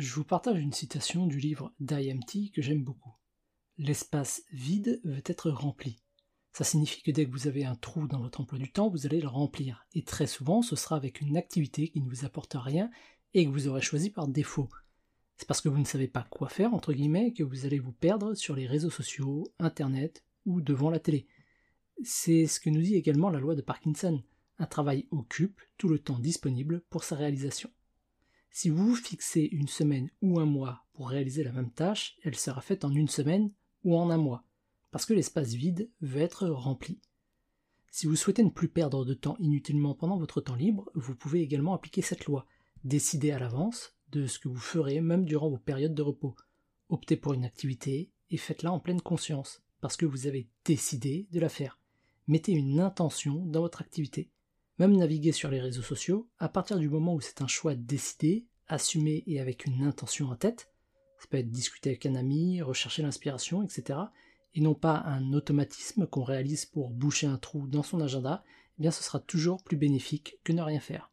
je vous partage une citation du livre d'IMT que j'aime beaucoup. L'espace vide veut être rempli. Ça signifie que dès que vous avez un trou dans votre emploi du temps, vous allez le remplir. Et très souvent, ce sera avec une activité qui ne vous apporte rien et que vous aurez choisi par défaut. C'est parce que vous ne savez pas quoi faire, entre guillemets, que vous allez vous perdre sur les réseaux sociaux, Internet ou devant la télé. C'est ce que nous dit également la loi de Parkinson. Un travail occupe tout le temps disponible pour sa réalisation. Si vous fixez une semaine ou un mois pour réaliser la même tâche, elle sera faite en une semaine ou en un mois parce que l'espace vide veut être rempli. Si vous souhaitez ne plus perdre de temps inutilement pendant votre temps libre, vous pouvez également appliquer cette loi. Décidez à l'avance de ce que vous ferez même durant vos périodes de repos. Optez pour une activité et faites-la en pleine conscience, parce que vous avez décidé de la faire. Mettez une intention dans votre activité. Même naviguer sur les réseaux sociaux, à partir du moment où c'est un choix décidé, assumé et avec une intention en tête, ça peut être discuter avec un ami, rechercher l'inspiration, etc., et non pas un automatisme qu'on réalise pour boucher un trou dans son agenda, eh bien ce sera toujours plus bénéfique que ne rien faire.